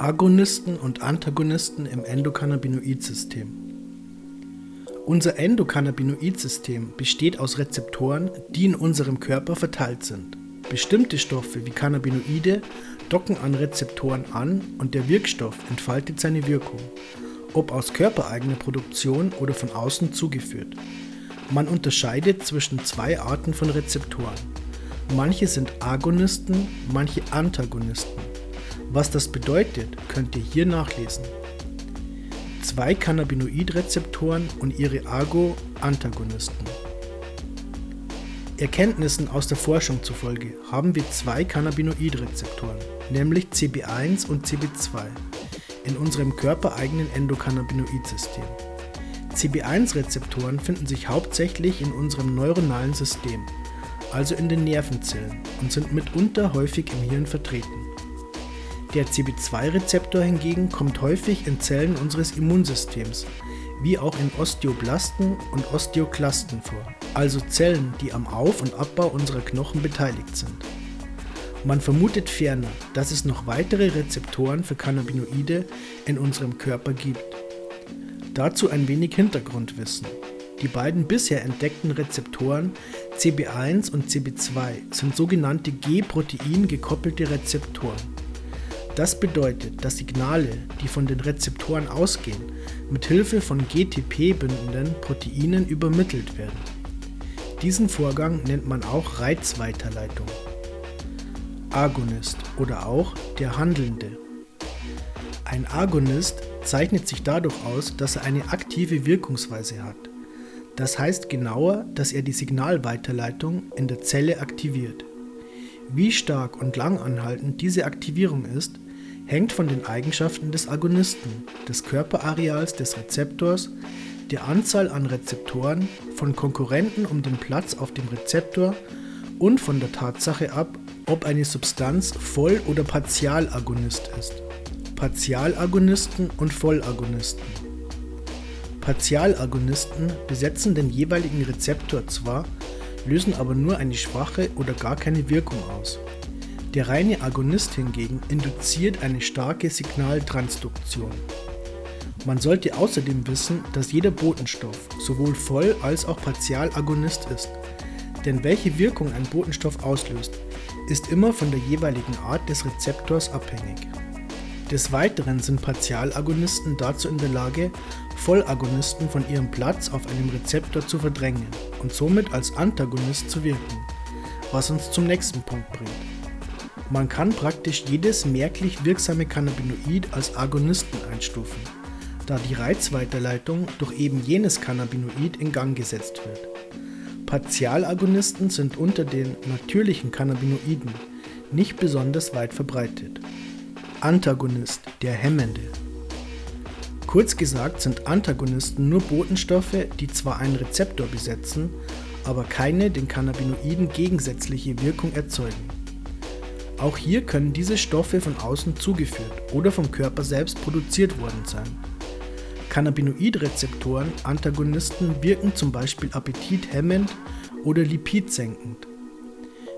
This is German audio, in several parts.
Agonisten und Antagonisten im Endokannabinoid-System. Unser Endokannabinoid-System besteht aus Rezeptoren, die in unserem Körper verteilt sind. Bestimmte Stoffe wie Cannabinoide docken an Rezeptoren an und der Wirkstoff entfaltet seine Wirkung, ob aus körpereigener Produktion oder von außen zugeführt. Man unterscheidet zwischen zwei Arten von Rezeptoren. Manche sind Agonisten, manche Antagonisten. Was das bedeutet, könnt ihr hier nachlesen. Zwei Cannabinoidrezeptoren und ihre Ago-Antagonisten. Erkenntnissen aus der Forschung zufolge haben wir zwei Cannabinoidrezeptoren, nämlich CB1 und CB2, in unserem körpereigenen Endokannabinoidsystem. CB1-Rezeptoren finden sich hauptsächlich in unserem neuronalen System, also in den Nervenzellen, und sind mitunter häufig im Hirn vertreten. Der CB2-Rezeptor hingegen kommt häufig in Zellen unseres Immunsystems, wie auch in Osteoblasten und Osteoklasten vor, also Zellen, die am Auf- und Abbau unserer Knochen beteiligt sind. Man vermutet ferner, dass es noch weitere Rezeptoren für Cannabinoide in unserem Körper gibt. Dazu ein wenig Hintergrundwissen. Die beiden bisher entdeckten Rezeptoren CB1 und CB2 sind sogenannte G-Protein gekoppelte Rezeptoren. Das bedeutet, dass Signale, die von den Rezeptoren ausgehen, mit Hilfe von GTP-bündenden Proteinen übermittelt werden. Diesen Vorgang nennt man auch Reizweiterleitung. Agonist oder auch der Handelnde. Ein Agonist zeichnet sich dadurch aus, dass er eine aktive Wirkungsweise hat. Das heißt genauer, dass er die Signalweiterleitung in der Zelle aktiviert. Wie stark und langanhaltend diese Aktivierung ist, hängt von den Eigenschaften des Agonisten, des Körperareals des Rezeptors, der Anzahl an Rezeptoren, von Konkurrenten um den Platz auf dem Rezeptor und von der Tatsache ab, ob eine Substanz Voll- oder Partialagonist ist. Partialagonisten und Vollagonisten. Partialagonisten besetzen den jeweiligen Rezeptor zwar, lösen aber nur eine schwache oder gar keine Wirkung aus. Der reine Agonist hingegen induziert eine starke Signaltransduktion. Man sollte außerdem wissen, dass jeder Botenstoff sowohl Voll- als auch Partialagonist ist. Denn welche Wirkung ein Botenstoff auslöst, ist immer von der jeweiligen Art des Rezeptors abhängig. Des Weiteren sind Partialagonisten dazu in der Lage, Vollagonisten von ihrem Platz auf einem Rezeptor zu verdrängen und somit als Antagonist zu wirken, was uns zum nächsten Punkt bringt. Man kann praktisch jedes merklich wirksame Cannabinoid als Agonisten einstufen, da die Reizweiterleitung durch eben jenes Cannabinoid in Gang gesetzt wird. Partialagonisten sind unter den natürlichen Cannabinoiden nicht besonders weit verbreitet. Antagonist, der Hemmende. Kurz gesagt sind Antagonisten nur Botenstoffe, die zwar einen Rezeptor besetzen, aber keine den Cannabinoiden gegensätzliche Wirkung erzeugen. Auch hier können diese Stoffe von außen zugeführt oder vom Körper selbst produziert worden sein. Cannabinoidrezeptoren, Antagonisten wirken zum Beispiel appetithemmend oder lipidsenkend.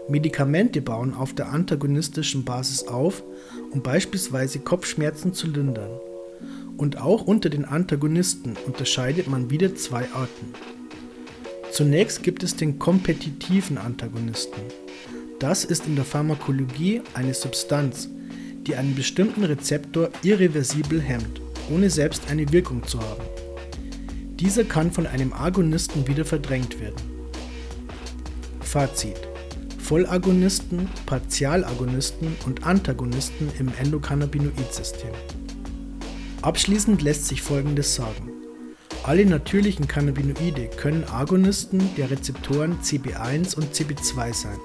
Medikamente bauen auf der antagonistischen Basis auf, um beispielsweise Kopfschmerzen zu lindern. Und auch unter den Antagonisten unterscheidet man wieder zwei Arten. Zunächst gibt es den kompetitiven Antagonisten. Das ist in der Pharmakologie eine Substanz, die einen bestimmten Rezeptor irreversibel hemmt, ohne selbst eine Wirkung zu haben. Dieser kann von einem Agonisten wieder verdrängt werden. Fazit. Vollagonisten, Partialagonisten und Antagonisten im Endokannabinoid-System. Abschließend lässt sich Folgendes sagen. Alle natürlichen Cannabinoide können Agonisten der Rezeptoren CB1 und CB2 sein.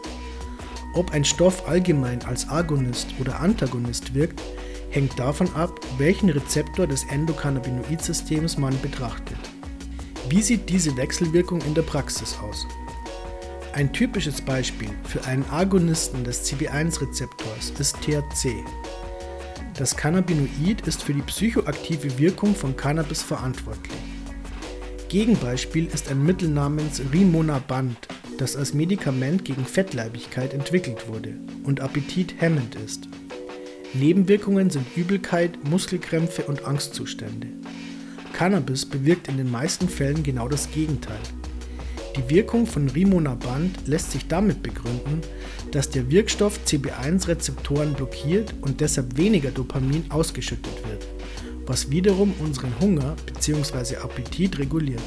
Ob ein Stoff allgemein als Agonist oder Antagonist wirkt, hängt davon ab, welchen Rezeptor des Endokannabinoid-Systems man betrachtet. Wie sieht diese Wechselwirkung in der Praxis aus? Ein typisches Beispiel für einen Agonisten des CB1-Rezeptors ist THC. Das Cannabinoid ist für die psychoaktive Wirkung von Cannabis verantwortlich. Gegenbeispiel ist ein Mittel namens Rimonabant, das als Medikament gegen Fettleibigkeit entwickelt wurde und appetithemmend ist. Nebenwirkungen sind Übelkeit, Muskelkrämpfe und Angstzustände. Cannabis bewirkt in den meisten Fällen genau das Gegenteil. Die Wirkung von Rimonabant lässt sich damit begründen, dass der Wirkstoff CB1-Rezeptoren blockiert und deshalb weniger Dopamin ausgeschüttet wird, was wiederum unseren Hunger bzw. Appetit reguliert.